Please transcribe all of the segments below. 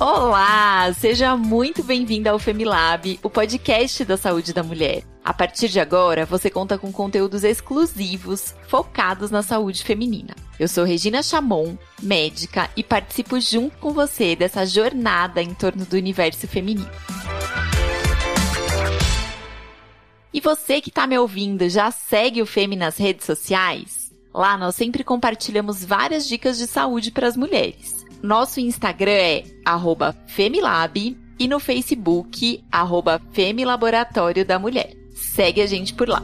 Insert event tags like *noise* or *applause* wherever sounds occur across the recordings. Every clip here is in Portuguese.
Olá, seja muito bem-vinda ao Femilab, o podcast da saúde da mulher. A partir de agora, você conta com conteúdos exclusivos focados na saúde feminina. Eu sou Regina Chamon, médica, e participo junto com você dessa jornada em torno do universo feminino. E você que está me ouvindo, já segue o Femi nas redes sociais? Lá nós sempre compartilhamos várias dicas de saúde para as mulheres. Nosso Instagram é Femilab e no Facebook, arroba Femilaboratório da Mulher. Segue a gente por lá.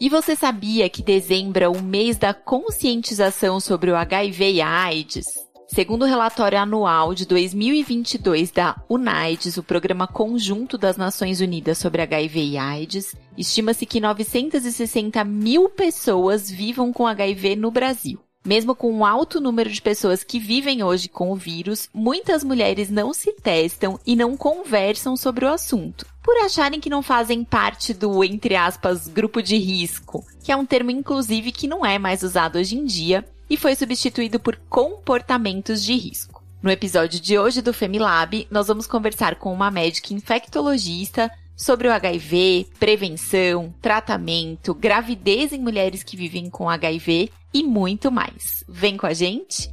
E você sabia que dezembro é o mês da conscientização sobre o HIV e a AIDS? Segundo o relatório anual de 2022 da UNAIDS, o Programa Conjunto das Nações Unidas sobre HIV e AIDS, estima-se que 960 mil pessoas vivam com HIV no Brasil. Mesmo com um alto número de pessoas que vivem hoje com o vírus, muitas mulheres não se testam e não conversam sobre o assunto, por acharem que não fazem parte do, entre aspas, grupo de risco, que é um termo inclusive que não é mais usado hoje em dia e foi substituído por comportamentos de risco. No episódio de hoje do Femilab, nós vamos conversar com uma médica infectologista sobre o HIV, prevenção, tratamento, gravidez em mulheres que vivem com HIV e muito mais. Vem com a gente?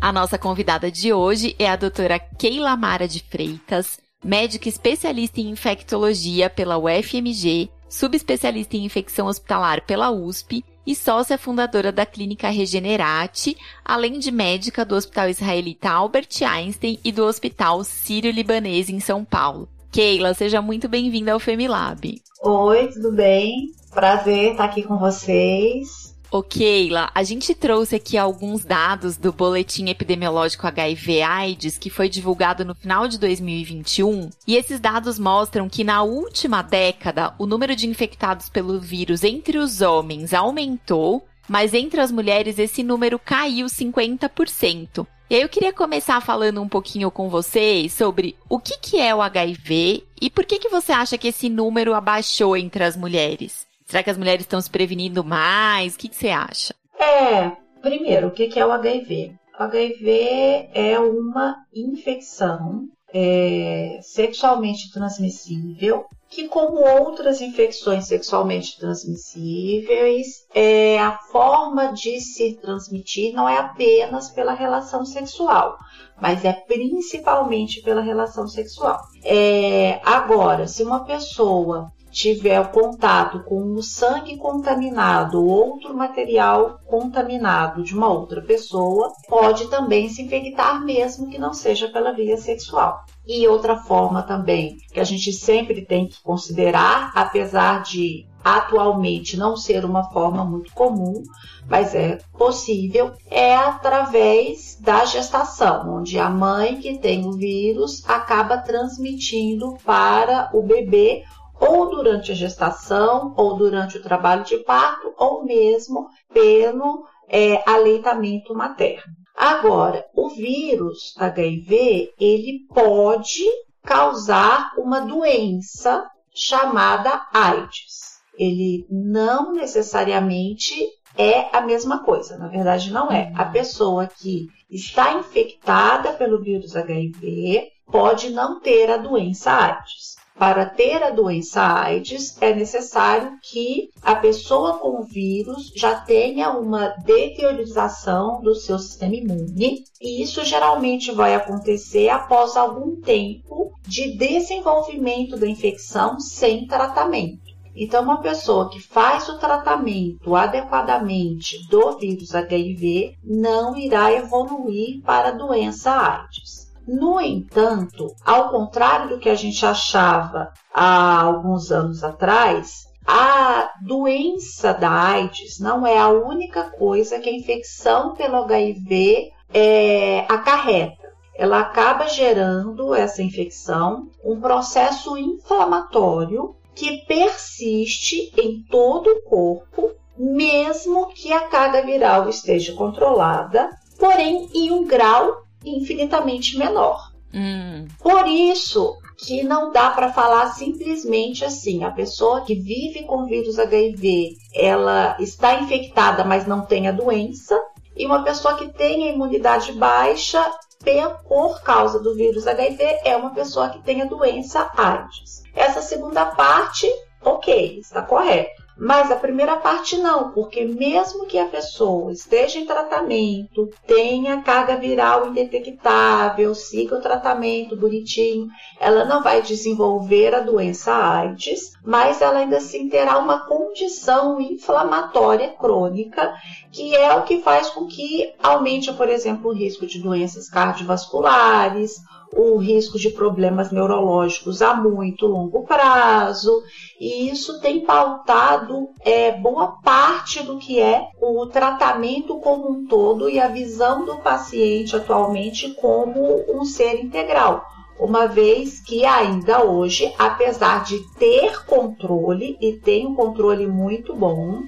A nossa convidada de hoje é a doutora Keila Mara de Freitas, médica especialista em infectologia pela UFMG subespecialista em infecção hospitalar pela USP e sócia fundadora da Clínica Regenerate, além de médica do Hospital Israelita Albert Einstein e do Hospital Sírio-Libanês em São Paulo. Keila, seja muito bem-vinda ao Femilab. Oi, tudo bem? Prazer estar aqui com vocês. Ô Keila, a gente trouxe aqui alguns dados do Boletim Epidemiológico HIV-AIDS que foi divulgado no final de 2021 e esses dados mostram que na última década o número de infectados pelo vírus entre os homens aumentou, mas entre as mulheres esse número caiu 50%. E aí eu queria começar falando um pouquinho com vocês sobre o que, que é o HIV e por que, que você acha que esse número abaixou entre as mulheres. Será que as mulheres estão se prevenindo mais? O que, que você acha? É, primeiro, o que é o HIV? O HIV é uma infecção é, sexualmente transmissível que, como outras infecções sexualmente transmissíveis, é, a forma de se transmitir não é apenas pela relação sexual, mas é principalmente pela relação sexual. É, agora, se uma pessoa tiver contato com o sangue contaminado ou outro material contaminado de uma outra pessoa, pode também se infectar, mesmo que não seja pela via sexual. E outra forma também que a gente sempre tem que considerar, apesar de atualmente não ser uma forma muito comum, mas é possível, é através da gestação, onde a mãe que tem o vírus acaba transmitindo para o bebê ou durante a gestação, ou durante o trabalho de parto, ou mesmo pelo é, aleitamento materno. Agora, o vírus HIV ele pode causar uma doença chamada AIDS. Ele não necessariamente é a mesma coisa, na verdade não é. A pessoa que está infectada pelo vírus HIV pode não ter a doença AIDS. Para ter a doença AIDS, é necessário que a pessoa com o vírus já tenha uma deteriorização do seu sistema imune, e isso geralmente vai acontecer após algum tempo de desenvolvimento da infecção sem tratamento. Então, uma pessoa que faz o tratamento adequadamente do vírus HIV não irá evoluir para a doença AIDS. No entanto, ao contrário do que a gente achava há alguns anos atrás, a doença da AIDS não é a única coisa que a infecção pelo HIV é, acarreta. Ela acaba gerando essa infecção, um processo inflamatório que persiste em todo o corpo, mesmo que a carga viral esteja controlada, porém em um grau infinitamente menor. Hum. Por isso que não dá para falar simplesmente assim, a pessoa que vive com vírus HIV, ela está infectada, mas não tem a doença, e uma pessoa que tem a imunidade baixa por causa do vírus HIV é uma pessoa que tem a doença AIDS. Essa segunda parte, ok, está correto. Mas a primeira parte não, porque mesmo que a pessoa esteja em tratamento, tenha carga viral indetectável, siga o tratamento bonitinho, ela não vai desenvolver a doença AIDS, mas ela ainda assim terá uma condição inflamatória crônica, que é o que faz com que aumente, por exemplo, o risco de doenças cardiovasculares o risco de problemas neurológicos a muito longo prazo, e isso tem pautado é, boa parte do que é o tratamento como um todo e a visão do paciente atualmente como um ser integral uma vez que ainda hoje, apesar de ter controle e tem um controle muito bom,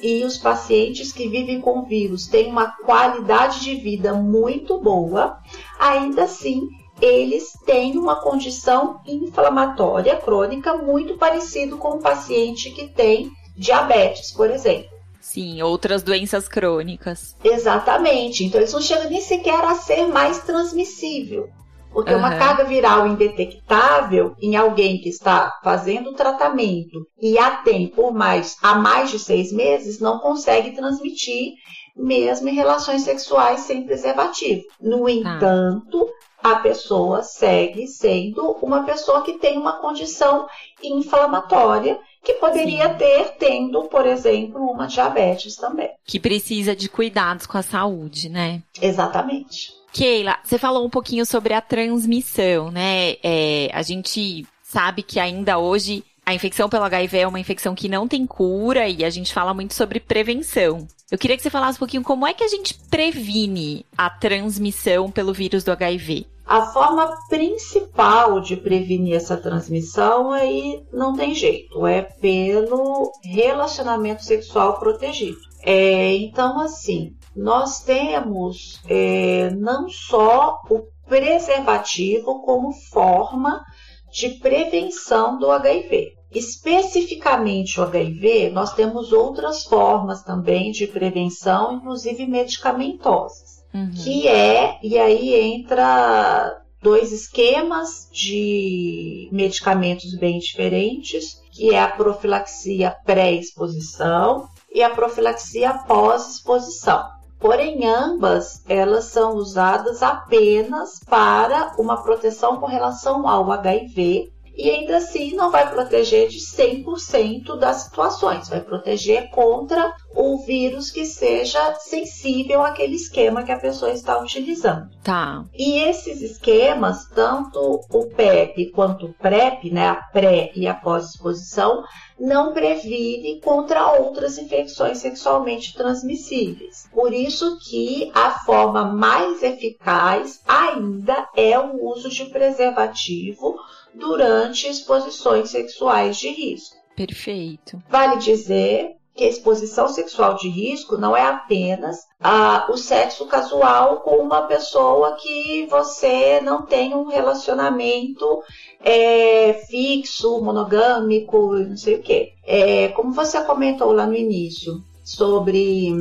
e os pacientes que vivem com vírus têm uma qualidade de vida muito boa, ainda assim eles têm uma condição inflamatória crônica muito parecido com o paciente que tem diabetes, por exemplo. Sim, outras doenças crônicas. Exatamente. Então eles não chegam nem sequer a ser mais transmissível. Porque uhum. uma carga viral indetectável em alguém que está fazendo o tratamento e a tem por mais há mais de seis meses não consegue transmitir mesmo em relações sexuais sem preservativo. No tá. entanto, a pessoa segue sendo uma pessoa que tem uma condição inflamatória que poderia Sim. ter tendo, por exemplo, uma diabetes também. Que precisa de cuidados com a saúde, né? Exatamente. Keila, você falou um pouquinho sobre a transmissão, né? É, a gente sabe que ainda hoje a infecção pelo HIV é uma infecção que não tem cura e a gente fala muito sobre prevenção. Eu queria que você falasse um pouquinho como é que a gente previne a transmissão pelo vírus do HIV. A forma principal de prevenir essa transmissão aí não tem jeito, é pelo relacionamento sexual protegido. É, então, assim, nós temos é, não só o preservativo como forma de prevenção do HIV. Especificamente o HIV, nós temos outras formas também de prevenção, inclusive medicamentosas, uhum. que é, e aí entra dois esquemas de medicamentos bem diferentes, que é a profilaxia pré-exposição e a profilaxia pós-exposição. Porém, ambas elas são usadas apenas para uma proteção com relação ao HIV e ainda assim não vai proteger de 100% das situações, vai proteger contra o vírus que seja sensível àquele esquema que a pessoa está utilizando. Tá. E esses esquemas, tanto o PEP quanto o PrEP, né, a pré e a pós-exposição, não previne contra outras infecções sexualmente transmissíveis. Por isso que a forma mais eficaz ainda é o uso de preservativo durante exposições sexuais de risco. Perfeito. Vale dizer que a exposição sexual de risco não é apenas ah, o sexo casual com uma pessoa que você não tem um relacionamento é, fixo, monogâmico, não sei o quê. É, como você comentou lá no início sobre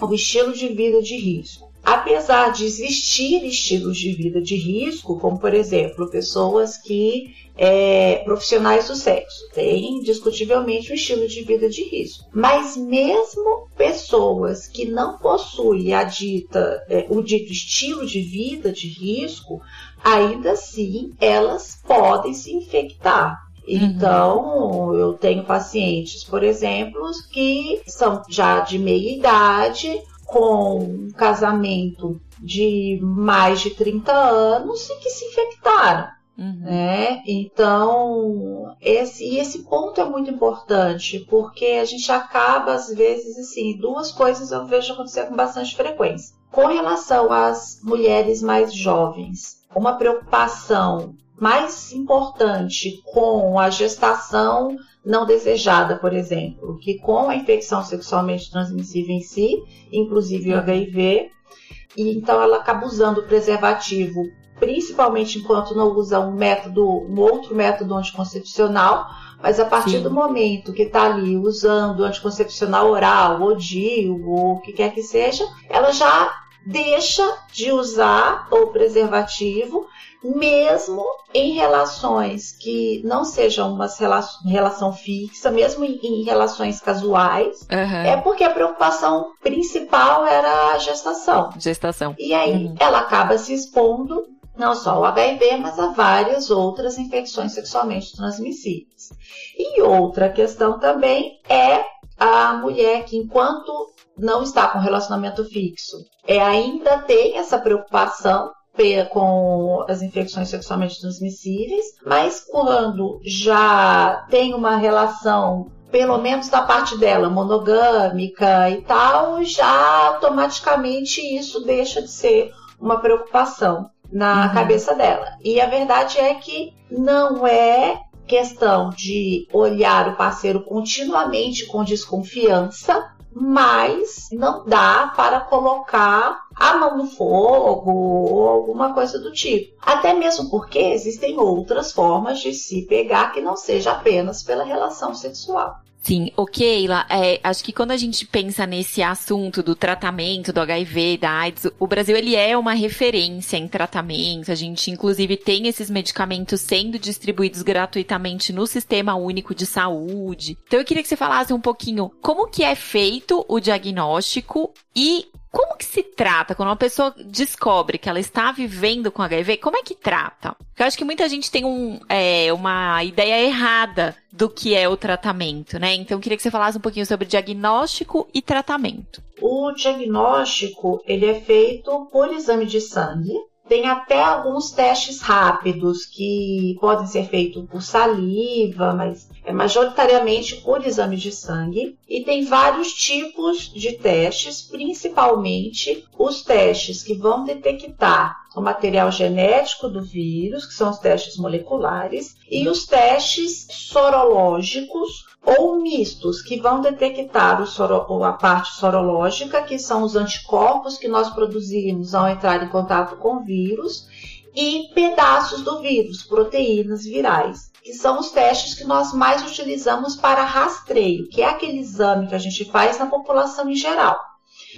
o estilo de vida de risco. Apesar de existir estilos de vida de risco, como por exemplo pessoas que é, profissionais do sexo. Tem, discutivelmente, um estilo de vida de risco. Mas mesmo pessoas que não possuem a dita, é, o dito estilo de vida de risco, ainda assim elas podem se infectar. Uhum. Então, eu tenho pacientes, por exemplo, que são já de meia idade, com um casamento de mais de 30 anos e que se infectaram. Uhum. Né? Então, esse, esse ponto é muito importante, porque a gente acaba, às vezes, assim, duas coisas eu vejo acontecer com bastante frequência. Com relação às mulheres mais jovens, uma preocupação mais importante com a gestação não desejada, por exemplo, que com a infecção sexualmente transmissível em si, inclusive o HIV, e então ela acaba usando o preservativo, principalmente enquanto não usa um método, um outro método anticoncepcional, mas a partir Sim. do momento que está ali usando anticoncepcional oral, ou DIU, ou o que quer que seja, ela já deixa de usar o preservativo mesmo em relações que não sejam uma relação, fixa, mesmo em, em relações casuais, uhum. é porque a preocupação principal era a gestação. Gestação. E aí uhum. ela acaba se expondo não só ao HIV, mas a várias outras infecções sexualmente transmissíveis. E outra questão também é a mulher que, enquanto não está com relacionamento fixo, é, ainda tem essa preocupação com as infecções sexualmente transmissíveis, mas quando já tem uma relação pelo menos da parte dela, monogâmica e tal, já automaticamente isso deixa de ser uma preocupação na uhum. cabeça dela. E a verdade é que não é questão de olhar o parceiro continuamente com desconfiança, mas não dá para colocar a mão no fogo ou alguma coisa do tipo. Até mesmo porque existem outras formas de se pegar que não seja apenas pela relação sexual. Sim, ok, Keila, é, acho que quando a gente pensa nesse assunto do tratamento do HIV, da AIDS, o Brasil ele é uma referência em tratamento. A gente inclusive tem esses medicamentos sendo distribuídos gratuitamente no Sistema Único de Saúde. Então eu queria que você falasse um pouquinho como que é feito o diagnóstico e como que se trata quando uma pessoa descobre que ela está vivendo com HIV? Como é que trata? Porque eu acho que muita gente tem um, é, uma ideia errada do que é o tratamento, né? Então eu queria que você falasse um pouquinho sobre diagnóstico e tratamento. O diagnóstico ele é feito por exame de sangue, tem até alguns testes rápidos que podem ser feitos por saliva, mas é majoritariamente por exame de sangue. E tem vários tipos de testes, principalmente os testes que vão detectar o material genético do vírus, que são os testes moleculares, e os testes sorológicos ou mistos, que vão detectar soro, a parte sorológica, que são os anticorpos que nós produzimos ao entrar em contato com o vírus, e pedaços do vírus, proteínas virais, que são os testes que nós mais utilizamos para rastreio, que é aquele exame que a gente faz na população em geral.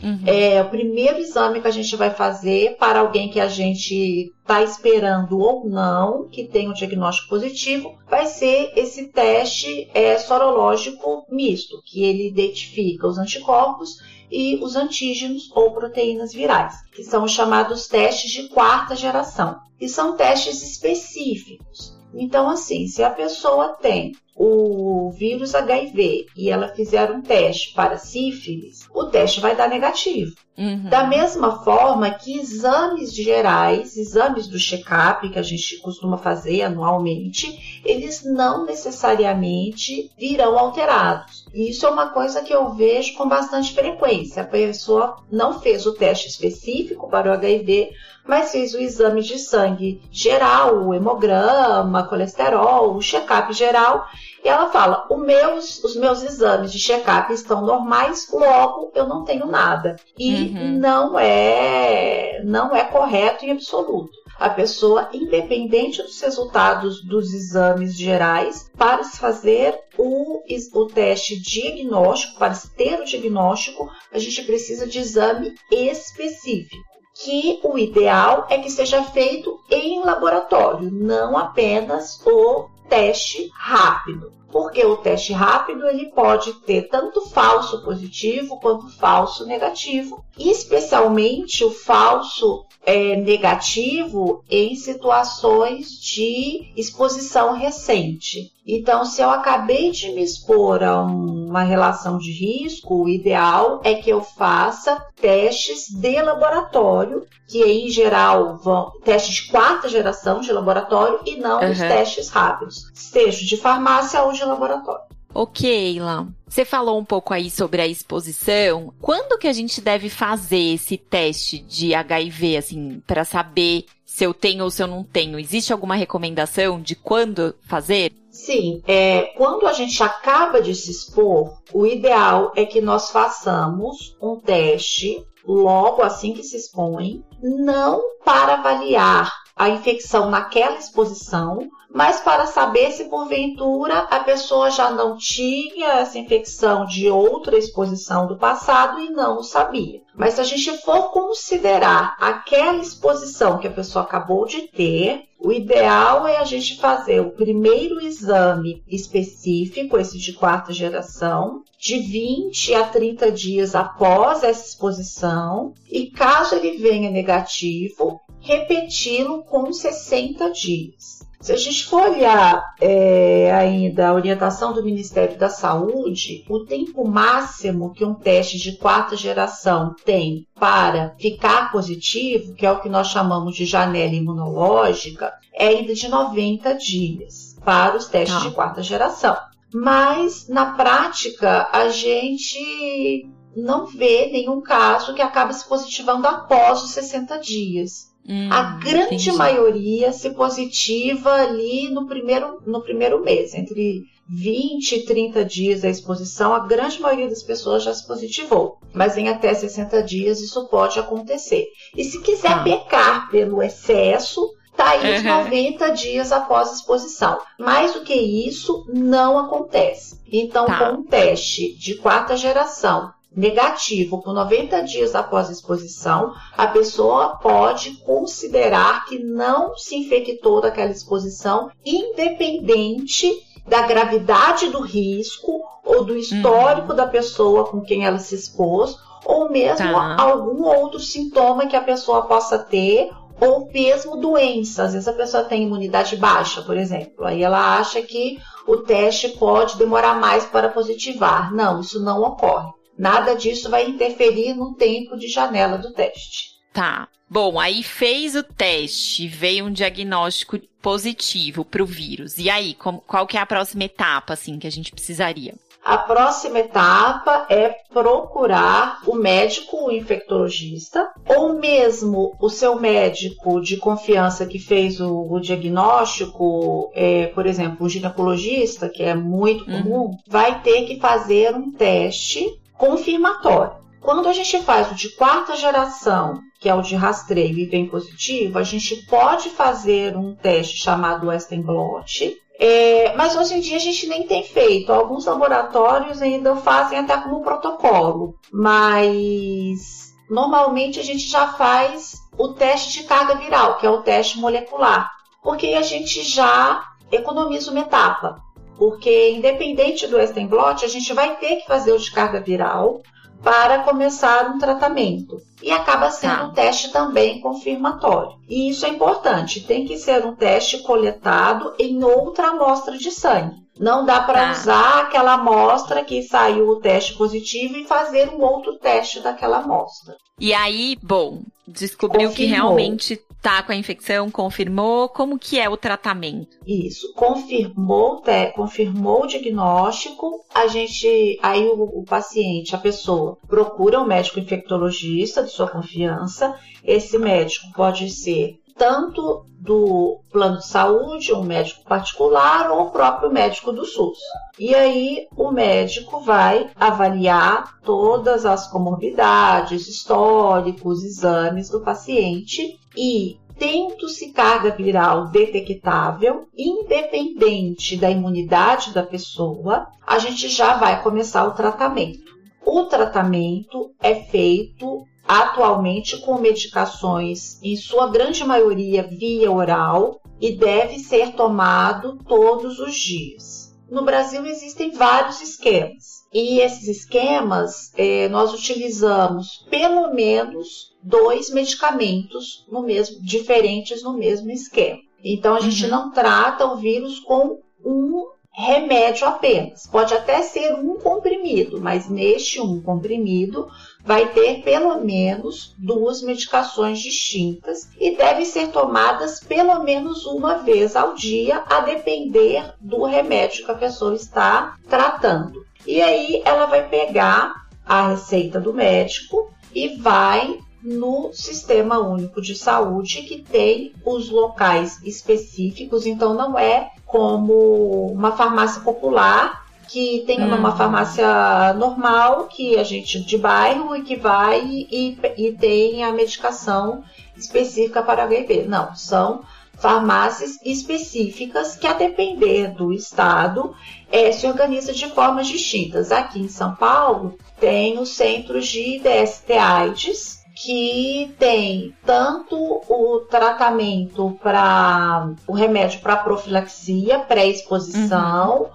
Uhum. É o primeiro exame que a gente vai fazer para alguém que a gente está esperando ou não, que tem um diagnóstico positivo, vai ser esse teste é, sorológico misto, que ele identifica os anticorpos e os antígenos ou proteínas virais, que são os chamados testes de quarta geração, e são testes específicos. Então, assim, se a pessoa tem o vírus HIV e ela fizer um teste para sífilis, o teste vai dar negativo. Uhum. Da mesma forma que exames gerais, exames do check-up que a gente costuma fazer anualmente, eles não necessariamente virão alterados. E isso é uma coisa que eu vejo com bastante frequência. A pessoa não fez o teste específico para o HIV, mas fez o exame de sangue geral, o hemograma, colesterol, o check-up geral, e ela fala: meus, os meus exames de check-up estão normais, logo eu não tenho nada. E uhum. não é não é correto em absoluto. A pessoa, independente dos resultados dos exames gerais, para se fazer o, o teste diagnóstico, para se ter o diagnóstico, a gente precisa de exame específico que o ideal é que seja feito em laboratório, não apenas o teste rápido. Porque o teste rápido ele pode ter tanto falso positivo quanto falso negativo, especialmente o falso é, negativo em situações de exposição recente. Então, se eu acabei de me expor a uma relação de risco, o ideal é que eu faça testes de laboratório, que em geral vão testes de quarta geração de laboratório e não uhum. os testes rápidos, seja de farmácia ou de laboratório. Ok, Ilan. Você falou um pouco aí sobre a exposição. Quando que a gente deve fazer esse teste de HIV, assim, para saber se eu tenho ou se eu não tenho? Existe alguma recomendação de quando fazer? Sim, é, quando a gente acaba de se expor, o ideal é que nós façamos um teste logo assim que se expõe, não para avaliar a infecção naquela exposição, mas para saber se porventura a pessoa já não tinha essa infecção de outra exposição do passado e não sabia. Mas se a gente for considerar aquela exposição que a pessoa acabou de ter, o ideal é a gente fazer o primeiro exame específico, esse de quarta geração, de 20 a 30 dias após essa exposição, e caso ele venha negativo, repeti-lo com 60 dias. Se a gente for olhar é, ainda a orientação do Ministério da Saúde, o tempo máximo que um teste de quarta geração tem para ficar positivo, que é o que nós chamamos de janela imunológica, é ainda de 90 dias para os testes ah. de quarta geração. Mas, na prática, a gente não vê nenhum caso que acabe se positivando após os 60 dias. Hum, a grande entendi. maioria se positiva ali no primeiro, no primeiro mês, entre 20 e 30 dias da exposição, a grande maioria das pessoas já se positivou. Mas em até 60 dias isso pode acontecer. E se quiser ah. pecar pelo excesso, tá aí os 90 dias após a exposição. Mais do que isso, não acontece. Então, tá. com um teste de quarta geração negativo por 90 dias após a exposição, a pessoa pode considerar que não se infectou daquela exposição, independente da gravidade do risco ou do histórico uhum. da pessoa com quem ela se expôs, ou mesmo tá. algum outro sintoma que a pessoa possa ter, ou mesmo doença. Às vezes a pessoa tem imunidade baixa, por exemplo, aí ela acha que o teste pode demorar mais para positivar. Não, isso não ocorre. Nada disso vai interferir no tempo de janela do teste. Tá. Bom, aí fez o teste, veio um diagnóstico positivo para o vírus. E aí, qual que é a próxima etapa, assim, que a gente precisaria? A próxima etapa é procurar o médico o infectologista ou mesmo o seu médico de confiança que fez o, o diagnóstico, é, por exemplo, o ginecologista, que é muito uhum. comum, uhum. vai ter que fazer um teste confirmatório. Quando a gente faz o de quarta geração, que é o de rastreio e vem positivo, a gente pode fazer um teste chamado Western blot, é, mas hoje em dia a gente nem tem feito. Alguns laboratórios ainda fazem até como protocolo, mas normalmente a gente já faz o teste de carga viral, que é o teste molecular, porque a gente já economiza uma etapa porque independente do Western blot, a gente vai ter que fazer o de carga viral para começar um tratamento. E acaba sendo tá. um teste também confirmatório. E isso é importante, tem que ser um teste coletado em outra amostra de sangue. Não dá para tá. usar aquela amostra que saiu o teste positivo e fazer um outro teste daquela amostra. E aí, bom, descobriu Confirmou. que realmente tá com a infecção, confirmou, como que é o tratamento? Isso, confirmou, te, confirmou o diagnóstico, a gente, aí o, o paciente, a pessoa, procura um médico infectologista de sua confiança. Esse médico pode ser tanto do plano de saúde, um médico particular ou o próprio médico do SUS. E aí o médico vai avaliar todas as comorbidades, históricos, exames do paciente e tendo-se carga viral detectável, independente da imunidade da pessoa, a gente já vai começar o tratamento. O tratamento é feito atualmente com medicações, em sua grande maioria via oral, e deve ser tomado todos os dias. No Brasil existem vários esquemas. E esses esquemas eh, nós utilizamos pelo menos dois medicamentos no mesmo, diferentes no mesmo esquema. Então a gente uhum. não trata o vírus com um remédio apenas. Pode até ser um comprimido, mas neste um comprimido vai ter pelo menos duas medicações distintas e devem ser tomadas pelo menos uma vez ao dia, a depender do remédio que a pessoa está tratando. E aí ela vai pegar a receita do médico e vai no Sistema Único de Saúde, que tem os locais específicos, então não é como uma farmácia popular que tem uma, uma, farmácia normal, que a gente de bairro e que vai e, e tem a medicação específica para HIV. Não, são farmácias específicas que, a depender do estado, é, se organizam de formas distintas. Aqui em São Paulo, tem os centros de DST-AIDS, que tem tanto o tratamento para o remédio para profilaxia, pré-exposição, uhum.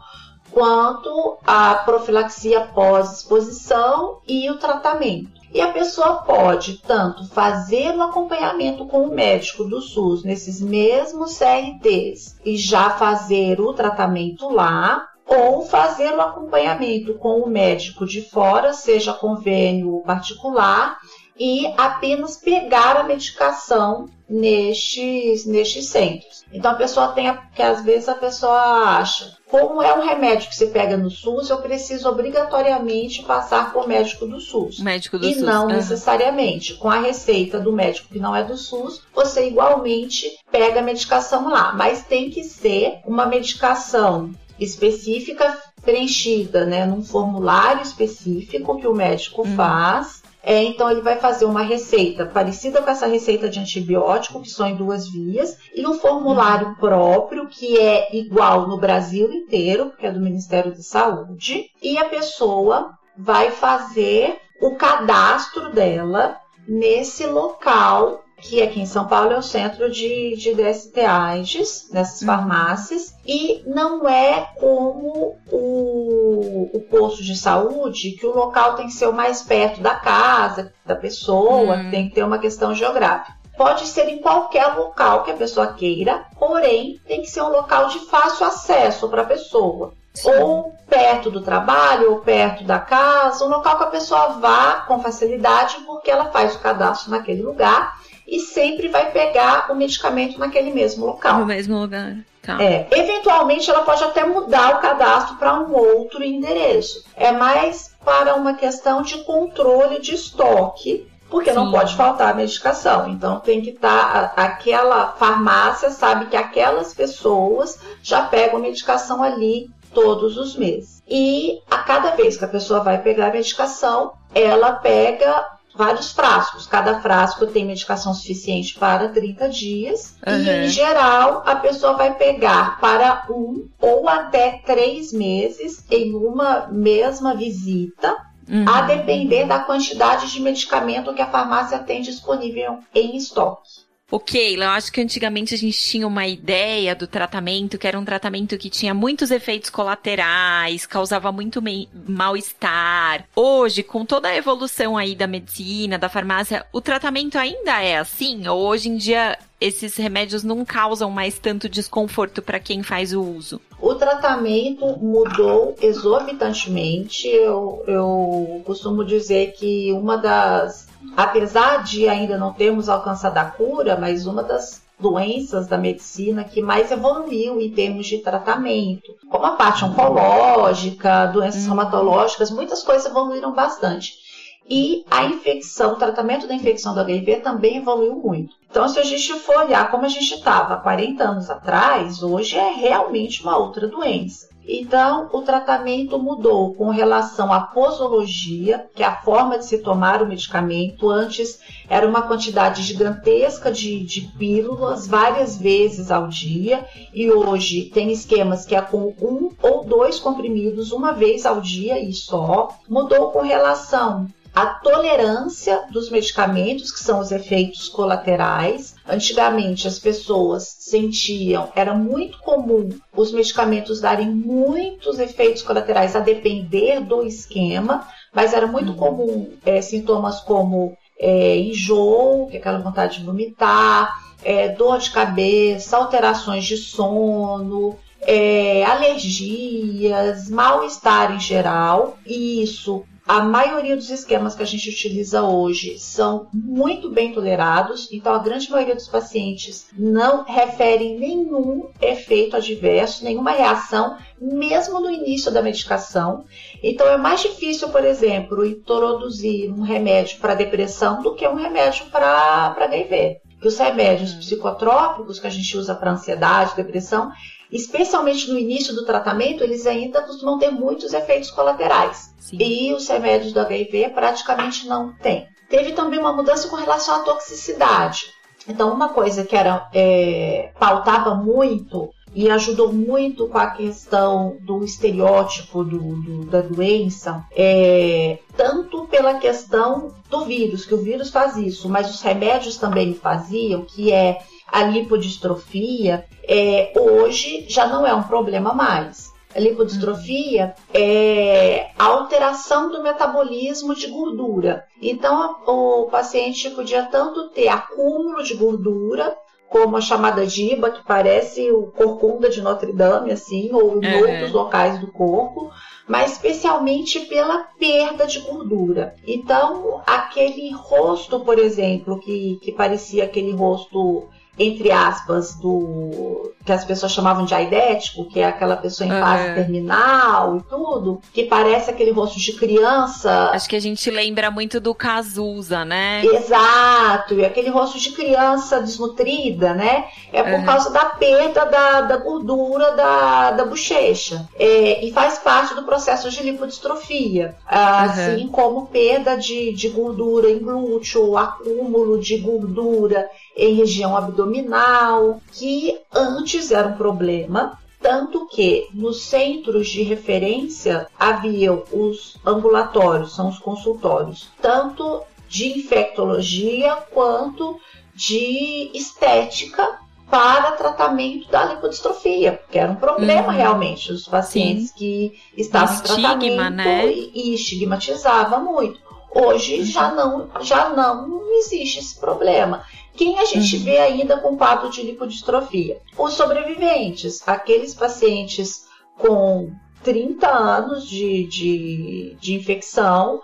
quanto a profilaxia pós-exposição e o tratamento. E a pessoa pode tanto fazer o acompanhamento com o médico do SUS nesses mesmos CRTs e já fazer o tratamento lá, ou fazer o acompanhamento com o médico de fora, seja convênio particular, e apenas pegar a medicação nestes, nestes centros. Então a pessoa tem, que às vezes a pessoa acha, como é um remédio que se pega no SUS, eu preciso obrigatoriamente passar por médico do SUS. Médico do e SUS. não uhum. necessariamente. Com a receita do médico que não é do SUS, você igualmente pega a medicação lá. Mas tem que ser uma medicação específica preenchida né, num formulário específico que o médico uhum. faz é, então ele vai fazer uma receita parecida com essa receita de antibiótico, que são em duas vias, e um formulário uhum. próprio, que é igual no Brasil inteiro, porque é do Ministério da Saúde, e a pessoa vai fazer o cadastro dela nesse local que aqui em São Paulo é o centro de, de DST AIDS, nessas uhum. farmácias, e não é como o, o posto de saúde, que o local tem que ser o mais perto da casa, da pessoa, uhum. tem que ter uma questão geográfica. Pode ser em qualquer local que a pessoa queira, porém tem que ser um local de fácil acesso para a pessoa. Sim. Ou perto do trabalho, ou perto da casa, um local que a pessoa vá com facilidade, porque ela faz o cadastro naquele lugar e sempre vai pegar o medicamento naquele mesmo local. No mesmo lugar. Tá. É, eventualmente ela pode até mudar o cadastro para um outro endereço. É mais para uma questão de controle de estoque, porque Sim. não pode faltar a medicação. Então tem que estar tá, aquela farmácia sabe que aquelas pessoas já pegam a medicação ali todos os meses. E a cada vez que a pessoa vai pegar a medicação, ela pega vários frascos. Cada frasco tem medicação suficiente para 30 dias. Uhum. E, em geral, a pessoa vai pegar para um ou até três meses em uma mesma visita. Uhum. A depender da quantidade de medicamento que a farmácia tem disponível em estoque. Ok, eu acho que antigamente a gente tinha uma ideia do tratamento que era um tratamento que tinha muitos efeitos colaterais, causava muito mal-estar. Hoje, com toda a evolução aí da medicina, da farmácia, o tratamento ainda é assim? Hoje em dia esses remédios não causam mais tanto desconforto para quem faz o uso? O tratamento mudou exorbitantemente. Eu, eu costumo dizer que uma das apesar de ainda não termos alcançado a cura, mas uma das doenças da medicina que mais evoluiu em termos de tratamento, como a parte oncológica, doenças hum. reumatológicas, muitas coisas evoluíram bastante. E a infecção, o tratamento da infecção do HIV também evoluiu muito. Então, se a gente for olhar como a gente estava 40 anos atrás, hoje é realmente uma outra doença. Então, o tratamento mudou com relação à posologia, que é a forma de se tomar o medicamento. Antes era uma quantidade gigantesca de, de pílulas, várias vezes ao dia, e hoje tem esquemas que é com um ou dois comprimidos uma vez ao dia e só. Mudou com relação a tolerância dos medicamentos, que são os efeitos colaterais. Antigamente as pessoas sentiam, era muito comum os medicamentos darem muitos efeitos colaterais a depender do esquema, mas era muito uhum. comum é, sintomas como é, enjoo, que é aquela vontade de vomitar, é, dor de cabeça, alterações de sono, é, alergias, mal-estar em geral, e isso a maioria dos esquemas que a gente utiliza hoje são muito bem tolerados, então a grande maioria dos pacientes não referem nenhum efeito adverso, nenhuma reação, mesmo no início da medicação. Então é mais difícil, por exemplo, introduzir um remédio para depressão do que um remédio para HIV. Que os remédios psicotrópicos que a gente usa para ansiedade, depressão, especialmente no início do tratamento, eles ainda costumam ter muitos efeitos colaterais. Sim. E os remédios do HIV praticamente não têm. Teve também uma mudança com relação à toxicidade. Então, uma coisa que era é, pautava muito e ajudou muito com a questão do estereótipo do, do, da doença, é, tanto pela questão do vírus, que o vírus faz isso, mas os remédios também faziam, que é a lipodistrofia, é, hoje já não é um problema mais. A lipodistrofia é a alteração do metabolismo de gordura. Então, o paciente podia tanto ter acúmulo de gordura, como a chamada giba, que parece o corcunda de Notre Dame, assim, ou em outros locais do corpo, mas especialmente pela perda de gordura. Então, aquele rosto, por exemplo, que, que parecia aquele rosto entre aspas, do que as pessoas chamavam de aidético, que é aquela pessoa em uhum. fase terminal e tudo, que parece aquele rosto de criança. Acho que a gente lembra muito do Cazuza, né? Exato, e aquele rosto de criança desnutrida, né? É por uhum. causa da perda da, da gordura da, da bochecha. É, e faz parte do processo de lipodistrofia, assim uhum. como perda de, de gordura em glúteo, acúmulo de gordura em região abdominal, que antes era um problema, tanto que nos centros de referência haviam os ambulatórios, são os consultórios, tanto de infectologia quanto de estética para tratamento da lipodistrofia, que era um problema uhum. realmente dos pacientes Sim. que estavam Estigma, em tratamento né? e, e estigmatizava muito. Hoje uhum. já não já não existe esse problema. Quem a gente uhum. vê ainda com quadro de lipodistrofia? Os sobreviventes, aqueles pacientes com 30 anos de, de, de infecção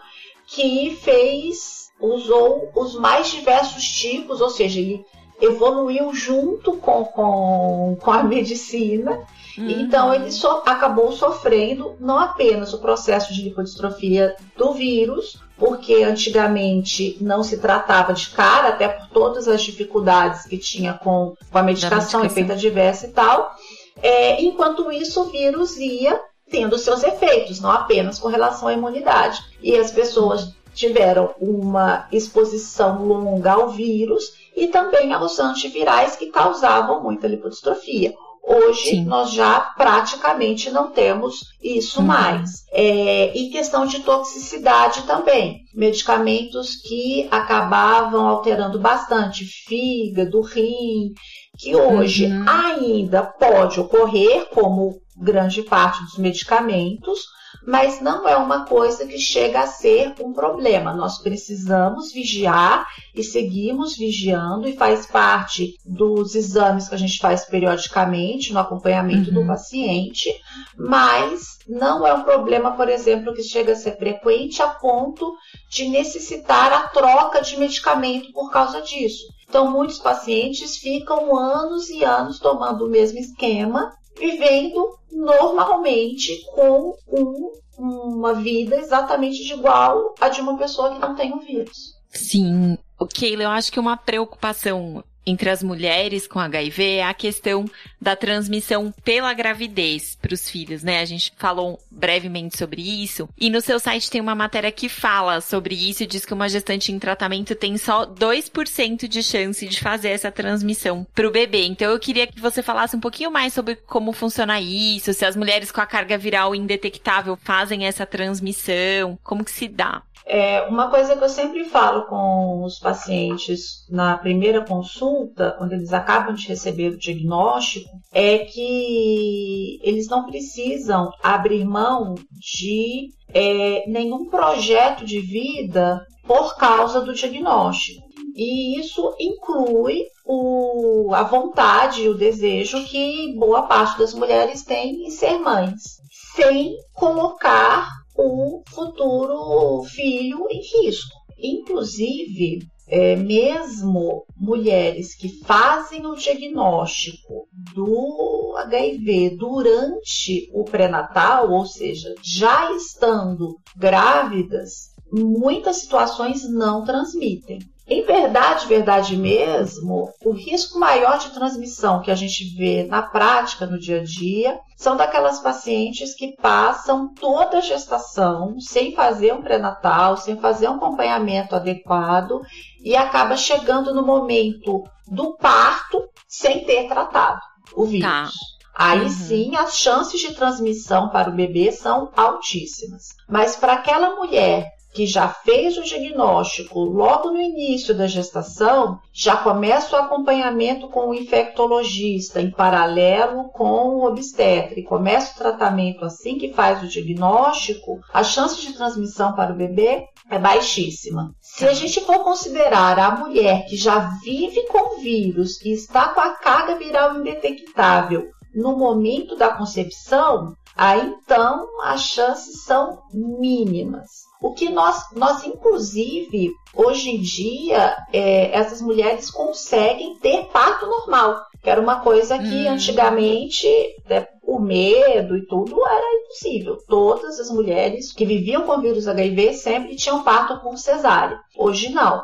que fez, usou os mais diversos tipos, ou seja, ele evoluiu junto com, com, com a medicina. Uhum. Então, ele so, acabou sofrendo não apenas o processo de lipodistrofia do vírus, porque antigamente não se tratava de cara, até por todas as dificuldades que tinha com, com a medicação, efeito adverso e tal. É, enquanto isso, o vírus ia tendo seus efeitos, não apenas com relação à imunidade. E as pessoas tiveram uma exposição longa ao vírus e também aos antivirais que causavam muita lipodistrofia. Hoje Sim. nós já praticamente não temos isso uhum. mais. É, e questão de toxicidade também. Medicamentos que acabavam alterando bastante fígado, rim, que hoje uhum. ainda pode ocorrer, como grande parte dos medicamentos, mas não é uma coisa que chega a ser um problema. Nós precisamos vigiar e seguimos vigiando e faz parte dos exames que a gente faz periodicamente no acompanhamento uhum. do paciente, mas não é um problema, por exemplo, que chega a ser frequente a ponto de necessitar a troca de medicamento por causa disso. Então, muitos pacientes ficam anos e anos tomando o mesmo esquema vivendo normalmente com um, uma vida exatamente igual a de uma pessoa que não tem o vírus. Sim. O Keila, eu acho que uma preocupação entre as mulheres com HIV é a questão da transmissão pela gravidez para os filhos, né? A gente falou brevemente sobre isso. E no seu site tem uma matéria que fala sobre isso e diz que uma gestante em tratamento tem só 2% de chance de fazer essa transmissão para o bebê. Então eu queria que você falasse um pouquinho mais sobre como funciona isso, se as mulheres com a carga viral indetectável fazem essa transmissão, como que se dá. É, uma coisa que eu sempre falo com os pacientes na primeira consulta, quando eles acabam de receber o diagnóstico, é que eles não precisam abrir mão de é, nenhum projeto de vida por causa do diagnóstico. E isso inclui o, a vontade e o desejo que boa parte das mulheres tem em ser mães, sem colocar o futuro filho em risco. Inclusive, é, mesmo mulheres que fazem o diagnóstico do HIV durante o pré-natal, ou seja, já estando grávidas, muitas situações não transmitem. Em verdade, verdade mesmo, o risco maior de transmissão que a gente vê na prática, no dia a dia, são daquelas pacientes que passam toda a gestação sem fazer um pré-natal, sem fazer um acompanhamento adequado e acaba chegando no momento do parto sem ter tratado o vírus. Tá. Aí uhum. sim, as chances de transmissão para o bebê são altíssimas. Mas para aquela mulher que já fez o diagnóstico logo no início da gestação, já começa o acompanhamento com o infectologista em paralelo com o obstetra e começa o tratamento assim que faz o diagnóstico, a chance de transmissão para o bebê é baixíssima. Se a gente for considerar a mulher que já vive com vírus e está com a carga viral indetectável no momento da concepção, aí então as chances são mínimas. O que nós, nós inclusive, hoje em dia, é, essas mulheres conseguem ter parto normal, que era uma coisa que hum. antigamente, né, por medo e tudo, era impossível. Todas as mulheres que viviam com vírus HIV sempre tinham parto por cesárea. Hoje não.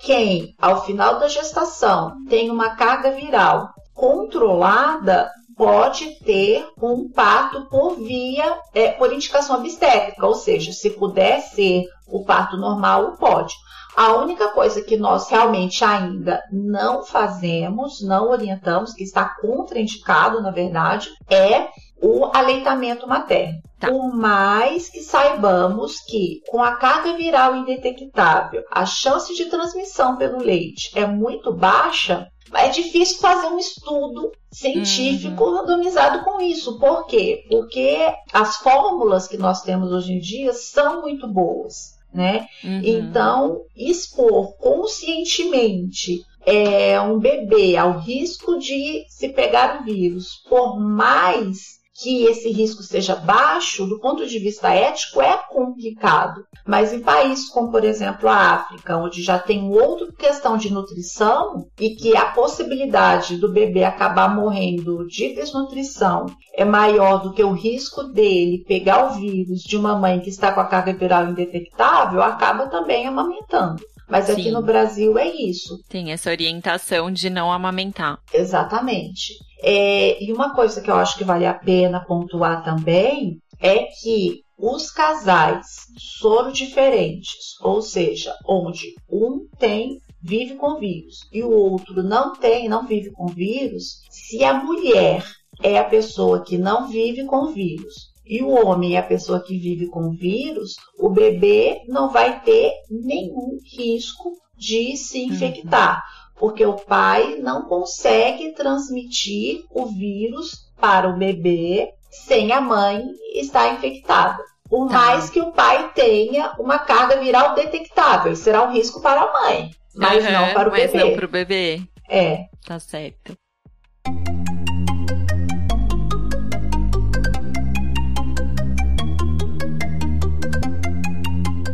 Quem, ao final da gestação, tem uma carga viral controlada, pode ter um parto por via, é, por indicação obstétrica, ou seja, se puder ser o parto normal, pode. A única coisa que nós realmente ainda não fazemos, não orientamos, que está contraindicado, na verdade, é o aleitamento materno. Tá. Por mais que saibamos que, com a carga viral indetectável, a chance de transmissão pelo leite é muito baixa, é difícil fazer um estudo científico uhum. randomizado com isso. Por quê? Porque as fórmulas que nós temos hoje em dia são muito boas. Né? Uhum. Então, expor conscientemente é, um bebê ao risco de se pegar o vírus, por mais que esse risco seja baixo, do ponto de vista ético, é complicado. Mas em países como, por exemplo, a África, onde já tem outra questão de nutrição e que a possibilidade do bebê acabar morrendo de desnutrição é maior do que o risco dele pegar o vírus de uma mãe que está com a carga viral indetectável, acaba também amamentando. Mas aqui Sim. no Brasil é isso. Tem essa orientação de não amamentar. Exatamente. É, e uma coisa que eu acho que vale a pena pontuar também é que os casais soro diferentes, ou seja, onde um tem vive com vírus e o outro não tem, não vive com vírus, se a mulher é a pessoa que não vive com vírus e o homem é a pessoa que vive com vírus, o bebê não vai ter nenhum risco de se uhum. infectar. Porque o pai não consegue transmitir o vírus para o bebê sem a mãe estar infectada. Por tá. mais que o pai tenha uma carga viral detectável, será um risco para a mãe, mas uhum, não para o mas bebê. Não para o bebê. É. Tá certo.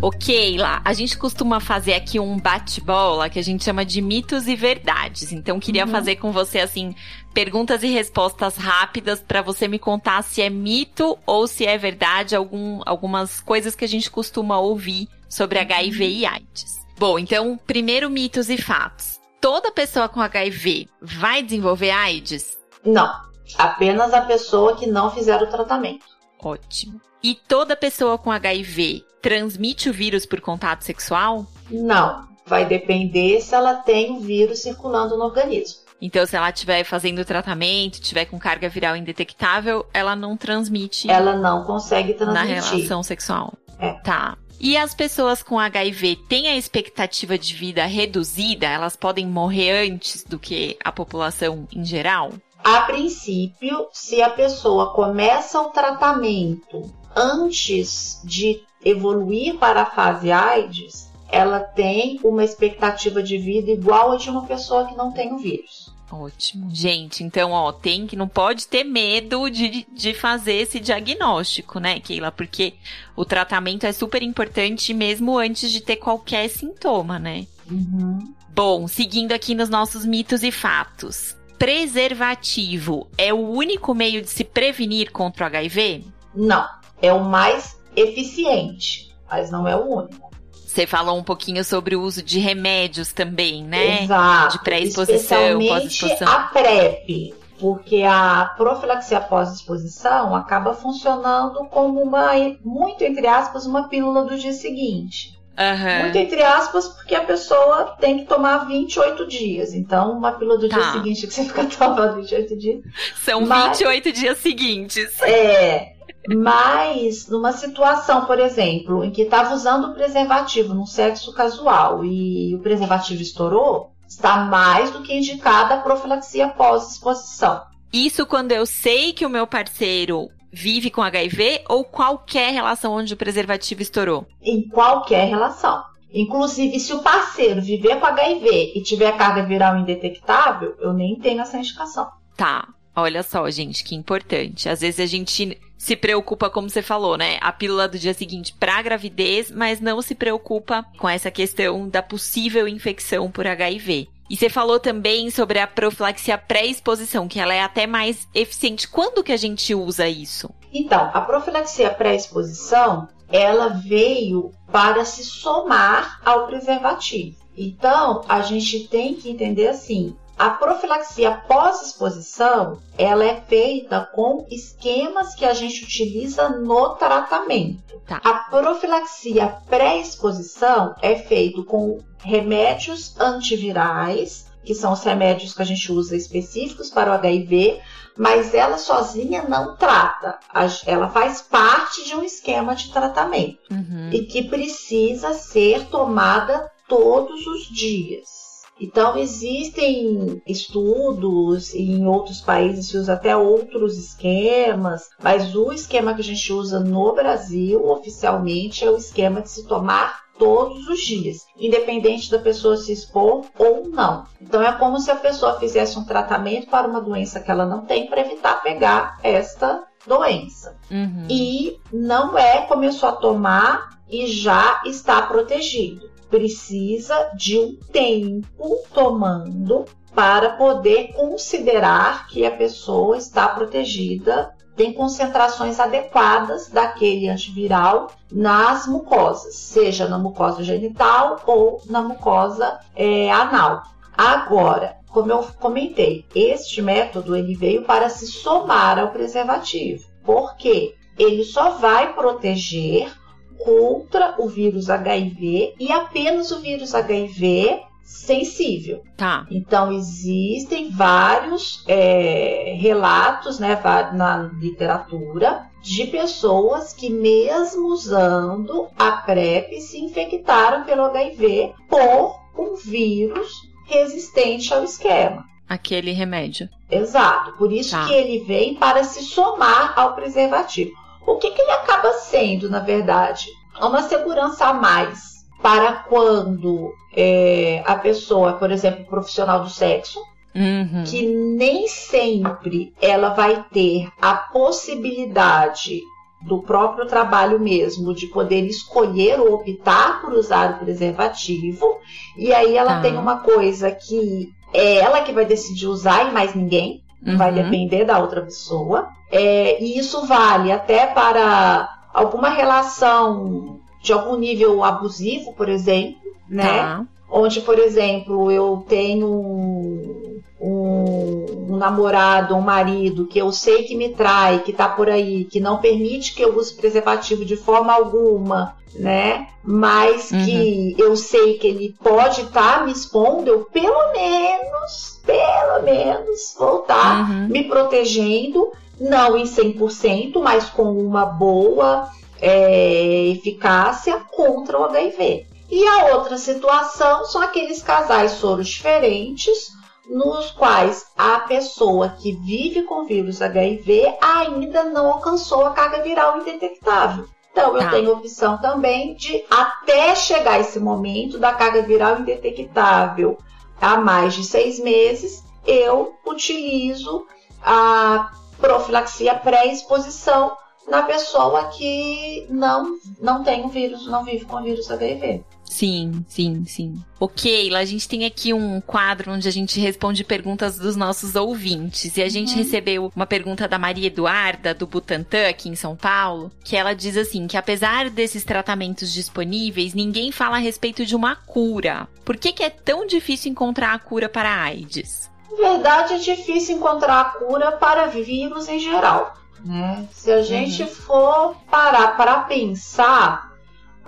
Ok, lá. A gente costuma fazer aqui um bate-bola que a gente chama de mitos e verdades. Então, queria uhum. fazer com você, assim, perguntas e respostas rápidas para você me contar se é mito ou se é verdade algum, algumas coisas que a gente costuma ouvir sobre HIV e AIDS. Bom, então, primeiro mitos e fatos. Toda pessoa com HIV vai desenvolver AIDS? Não. Apenas a pessoa que não fizer o tratamento. Ótimo. E toda pessoa com HIV transmite o vírus por contato sexual? Não. Vai depender se ela tem o vírus circulando no organismo. Então, se ela estiver fazendo o tratamento, tiver com carga viral indetectável, ela não transmite. Ela não consegue transmitir. Na relação sexual. É. Tá. E as pessoas com HIV têm a expectativa de vida reduzida? Elas podem morrer antes do que a população em geral? A princípio, se a pessoa começa o tratamento antes de evoluir para a fase AIDS, ela tem uma expectativa de vida igual a de uma pessoa que não tem o vírus. Ótimo. Gente, então, ó, tem que não pode ter medo de, de fazer esse diagnóstico, né, Keila? Porque o tratamento é super importante mesmo antes de ter qualquer sintoma, né? Uhum. Bom, seguindo aqui nos nossos mitos e fatos. Preservativo é o único meio de se prevenir contra o HIV? Não. É o mais eficiente, mas não é o único. Você falou um pouquinho sobre o uso de remédios também, né? Exato. De pré-exposição, pós-exposição. A PrEP, porque a profilaxia pós-exposição acaba funcionando como uma, muito entre aspas, uma pílula do dia seguinte. Uhum. Muito entre aspas, porque a pessoa tem que tomar 28 dias. Então, uma pílula do tá. dia seguinte que você fica *laughs* tomando 28 dias. São mas, 28 dias seguintes. É. Mas, numa situação, por exemplo, em que estava usando o preservativo num sexo casual e o preservativo estourou, está mais do que indicada a profilaxia pós-exposição. Isso quando eu sei que o meu parceiro vive com HIV ou qualquer relação onde o preservativo estourou? Em qualquer relação. Inclusive, se o parceiro viver com HIV e tiver carga viral indetectável, eu nem tenho essa indicação. Tá. Olha só, gente, que importante. Às vezes a gente se preocupa, como você falou, né? A pílula do dia seguinte para gravidez, mas não se preocupa com essa questão da possível infecção por HIV. E você falou também sobre a profilaxia pré-exposição, que ela é até mais eficiente. Quando que a gente usa isso? Então, a profilaxia pré-exposição, ela veio para se somar ao preservativo. Então, a gente tem que entender assim, a profilaxia pós-exposição, ela é feita com esquemas que a gente utiliza no tratamento. Tá. A profilaxia pré-exposição é feito com remédios antivirais, que são os remédios que a gente usa específicos para o HIV, mas ela sozinha não trata. Ela faz parte de um esquema de tratamento uhum. e que precisa ser tomada todos os dias. Então, existem estudos, em outros países se usa até outros esquemas, mas o esquema que a gente usa no Brasil, oficialmente, é o esquema de se tomar todos os dias, independente da pessoa se expor ou não. Então é como se a pessoa fizesse um tratamento para uma doença que ela não tem para evitar pegar esta doença. Uhum. E não é começou a tomar e já está protegido precisa de um tempo tomando para poder considerar que a pessoa está protegida, tem concentrações adequadas daquele antiviral nas mucosas, seja na mucosa genital ou na mucosa é, anal. Agora, como eu comentei, este método ele veio para se somar ao preservativo, porque ele só vai proteger contra o vírus HIV e apenas o vírus HIV sensível. Tá. Então existem vários é, relatos, né, na literatura de pessoas que mesmo usando a PrEP se infectaram pelo HIV por um vírus resistente ao esquema. Aquele remédio. Exato. Por isso tá. que ele vem para se somar ao preservativo. O que, que ele acaba sendo, na verdade? É uma segurança a mais para quando é, a pessoa, por exemplo, profissional do sexo, uhum. que nem sempre ela vai ter a possibilidade do próprio trabalho mesmo de poder escolher ou optar por usar o preservativo e aí ela tá. tem uma coisa que é ela que vai decidir usar e mais ninguém uhum. vai depender da outra pessoa é, e isso vale até para alguma relação de algum nível abusivo, por exemplo, né? Tá. Onde, por exemplo, eu tenho um, um, namorado, um marido que eu sei que me trai, que tá por aí, que não permite que eu use preservativo de forma alguma, né? Mas uhum. que eu sei que ele pode estar tá me expondo, eu pelo menos, pelo menos, vou estar tá uhum. me protegendo não em 100%, mas com uma boa é, eficácia contra o HIV. E a outra situação são aqueles casais soros diferentes, nos quais a pessoa que vive com vírus HIV ainda não alcançou a carga viral indetectável. Então, eu tá. tenho opção também de, até chegar esse momento da carga viral indetectável há mais de seis meses, eu utilizo a profilaxia pré-exposição na pessoa que não, não tem o vírus, não vive com o vírus HIV. Sim, sim, sim. Ok, a gente tem aqui um quadro onde a gente responde perguntas dos nossos ouvintes. E a gente uhum. recebeu uma pergunta da Maria Eduarda, do Butantã, aqui em São Paulo, que ela diz assim: que apesar desses tratamentos disponíveis, ninguém fala a respeito de uma cura. Por que, que é tão difícil encontrar a cura para a AIDS? Na verdade, é difícil encontrar a cura para vírus em geral. Né? Se a gente uhum. for parar para pensar,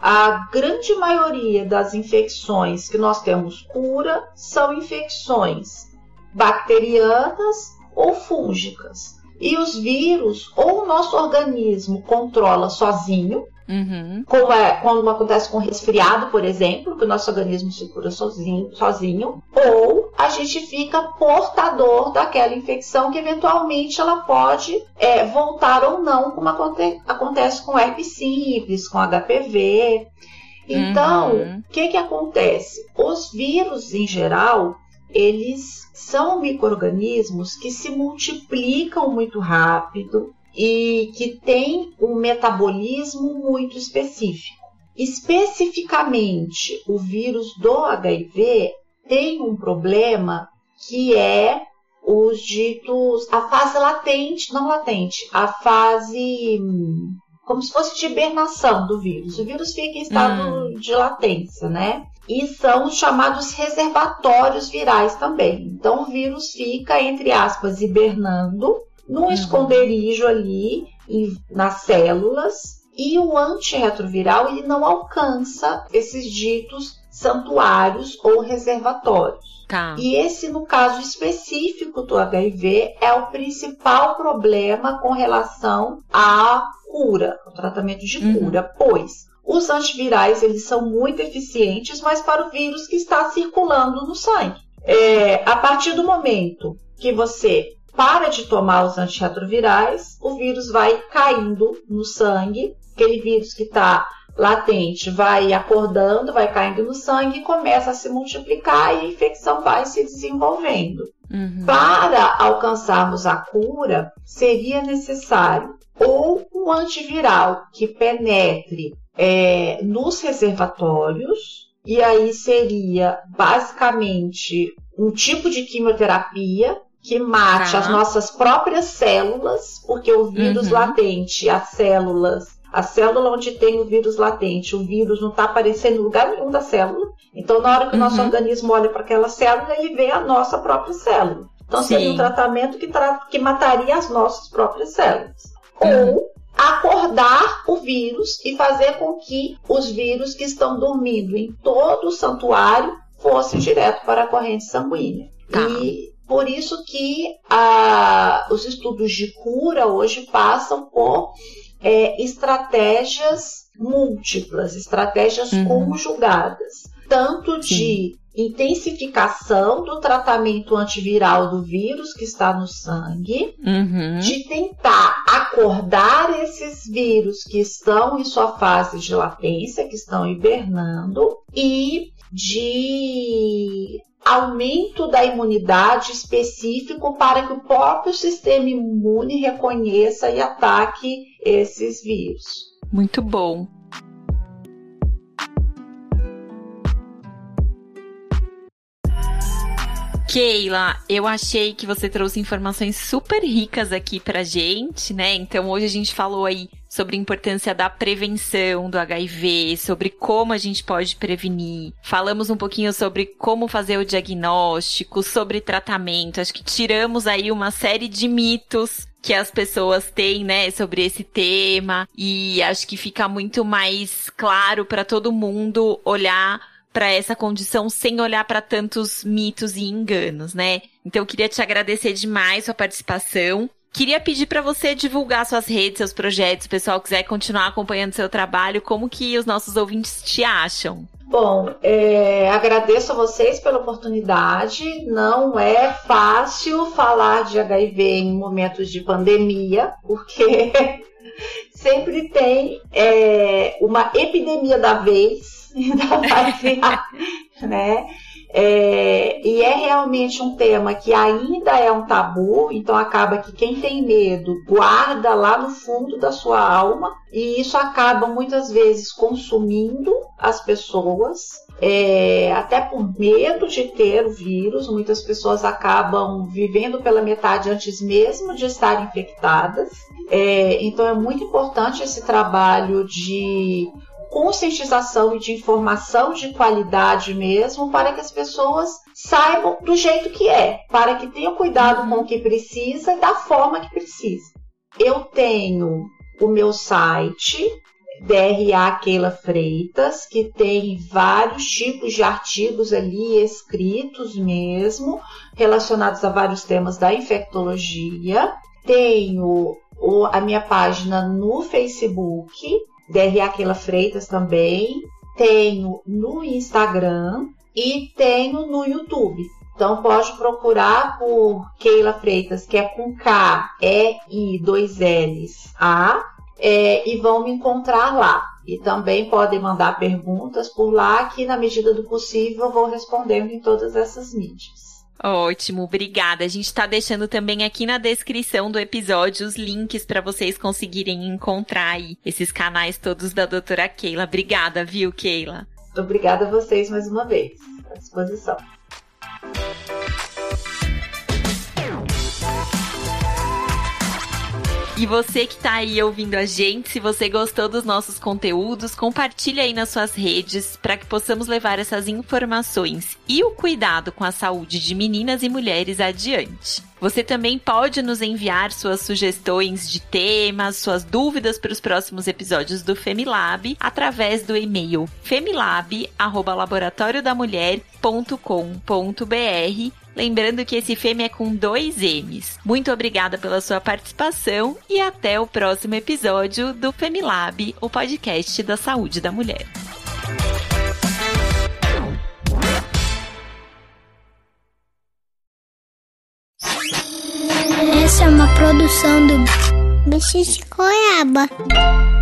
a grande maioria das infecções que nós temos cura são infecções bacterianas ou fúngicas. E os vírus, ou o nosso organismo controla sozinho, Uhum. Como é quando acontece com resfriado, por exemplo, que o nosso organismo se cura sozinho, sozinho, ou a gente fica portador daquela infecção que eventualmente ela pode é, voltar ou não, como aconte acontece com herpes simples, com HPV. Então, uhum. o que, que acontece? Os vírus, em geral, eles são micro-organismos que se multiplicam muito rápido, e que tem um metabolismo muito específico. Especificamente, o vírus do HIV tem um problema que é os ditos a fase latente, não latente, a fase como se fosse de hibernação do vírus. O vírus fica em estado hum. de latência, né? E são os chamados reservatórios virais também. Então o vírus fica, entre aspas, hibernando num uhum. esconderijo ali em, nas células e o antirretroviral ele não alcança esses ditos santuários ou reservatórios. Tá. E esse, no caso específico do HIV, é o principal problema com relação à cura, ao tratamento de uhum. cura, pois os antivirais eles são muito eficientes, mas para o vírus que está circulando no sangue. É, a partir do momento que você para de tomar os antirretrovirais, o vírus vai caindo no sangue, aquele vírus que está latente vai acordando, vai caindo no sangue e começa a se multiplicar e a infecção vai se desenvolvendo. Uhum. Para alcançarmos a cura, seria necessário ou um antiviral que penetre é, nos reservatórios, e aí seria basicamente um tipo de quimioterapia que mate tá. as nossas próprias células, porque o vírus uhum. latente, as células, a célula onde tem o vírus latente, o vírus não está aparecendo em lugar nenhum da célula. Então, na hora que o nosso uhum. organismo olha para aquela célula, ele vê a nossa própria célula. Então, Sim. seria um tratamento que, tra que mataria as nossas próprias células. Uhum. Ou acordar o vírus e fazer com que os vírus que estão dormindo em todo o santuário fossem direto para a corrente sanguínea. Tá. E por isso que a, os estudos de cura hoje passam por é, estratégias múltiplas, estratégias uhum. conjugadas, tanto de intensificação do tratamento antiviral do vírus que está no sangue, uhum. de tentar acordar esses vírus que estão em sua fase de latência, que estão hibernando, e de aumento da imunidade específico para que o próprio sistema imune reconheça e ataque esses vírus. Muito bom. Keila, eu achei que você trouxe informações super ricas aqui pra gente, né? Então hoje a gente falou aí sobre a importância da prevenção do HIV, sobre como a gente pode prevenir. Falamos um pouquinho sobre como fazer o diagnóstico, sobre tratamento. Acho que tiramos aí uma série de mitos que as pessoas têm, né, sobre esse tema e acho que fica muito mais claro para todo mundo olhar para essa condição sem olhar para tantos mitos e enganos, né? Então eu queria te agradecer demais sua participação. Queria pedir para você divulgar suas redes, seus projetos, o pessoal quiser continuar acompanhando seu trabalho, como que os nossos ouvintes te acham? Bom, é, agradeço a vocês pela oportunidade. Não é fácil falar de HIV em momentos de pandemia, porque *laughs* sempre tem é, uma epidemia da vez ainda vai criar, né? É, e é realmente um tema que ainda é um tabu, então acaba que quem tem medo guarda lá no fundo da sua alma, e isso acaba muitas vezes consumindo as pessoas, é, até por medo de ter o vírus, muitas pessoas acabam vivendo pela metade antes mesmo de estar infectadas. É, então é muito importante esse trabalho de conscientização e de informação de qualidade mesmo, para que as pessoas saibam do jeito que é, para que tenham cuidado com o que precisa e da forma que precisa. Eu tenho o meu site, DRA Keila Freitas, que tem vários tipos de artigos ali escritos mesmo, relacionados a vários temas da infectologia. Tenho a minha página no Facebook, DRA Keila Freitas também. Tenho no Instagram e tenho no YouTube. Então pode procurar por Keila Freitas, que é com K, E, I, dois L's, A, é, e vão me encontrar lá. E também podem mandar perguntas por lá, que na medida do possível eu vou respondendo em todas essas mídias. Ótimo, obrigada. A gente está deixando também aqui na descrição do episódio os links para vocês conseguirem encontrar aí esses canais todos da doutora Keila. Obrigada, viu, Keila? Obrigada a vocês mais uma vez. À disposição. E você que está aí ouvindo a gente, se você gostou dos nossos conteúdos, compartilhe aí nas suas redes para que possamos levar essas informações e o cuidado com a saúde de meninas e mulheres adiante. Você também pode nos enviar suas sugestões de temas, suas dúvidas para os próximos episódios do Femilab através do e-mail femilab@laboratoriodamulher.com.br Lembrando que esse Fêmea é com dois M's. Muito obrigada pela sua participação e até o próximo episódio do Femilab, o podcast da saúde da mulher. Essa é uma produção do Bicho de Goiaba.